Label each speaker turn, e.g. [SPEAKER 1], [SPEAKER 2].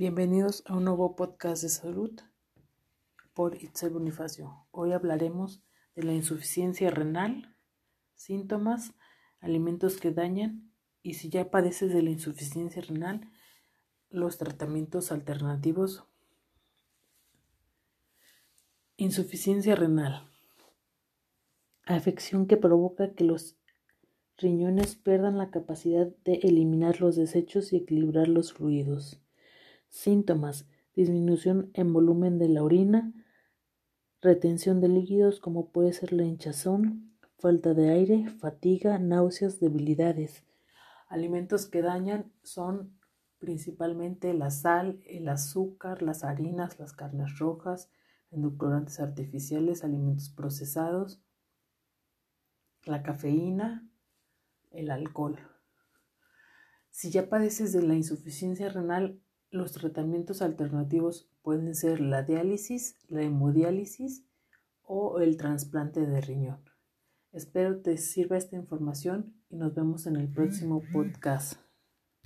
[SPEAKER 1] Bienvenidos a un nuevo podcast de salud por Itzel Bonifacio. Hoy hablaremos de la insuficiencia renal, síntomas, alimentos que dañan y si ya padeces de la insuficiencia renal, los tratamientos alternativos. Insuficiencia renal. Afección que provoca que los riñones pierdan la capacidad de eliminar los desechos y equilibrar los fluidos. Síntomas: disminución en volumen de la orina, retención de líquidos como puede ser la hinchazón, falta de aire, fatiga, náuseas, debilidades. Alimentos que dañan son principalmente la sal, el azúcar, las harinas, las carnes rojas, endulcorantes artificiales, alimentos procesados, la cafeína, el alcohol. Si ya padeces de la insuficiencia renal, los tratamientos alternativos pueden ser la diálisis, la hemodiálisis o el trasplante de riñón. Espero te sirva esta información y nos vemos en el próximo podcast.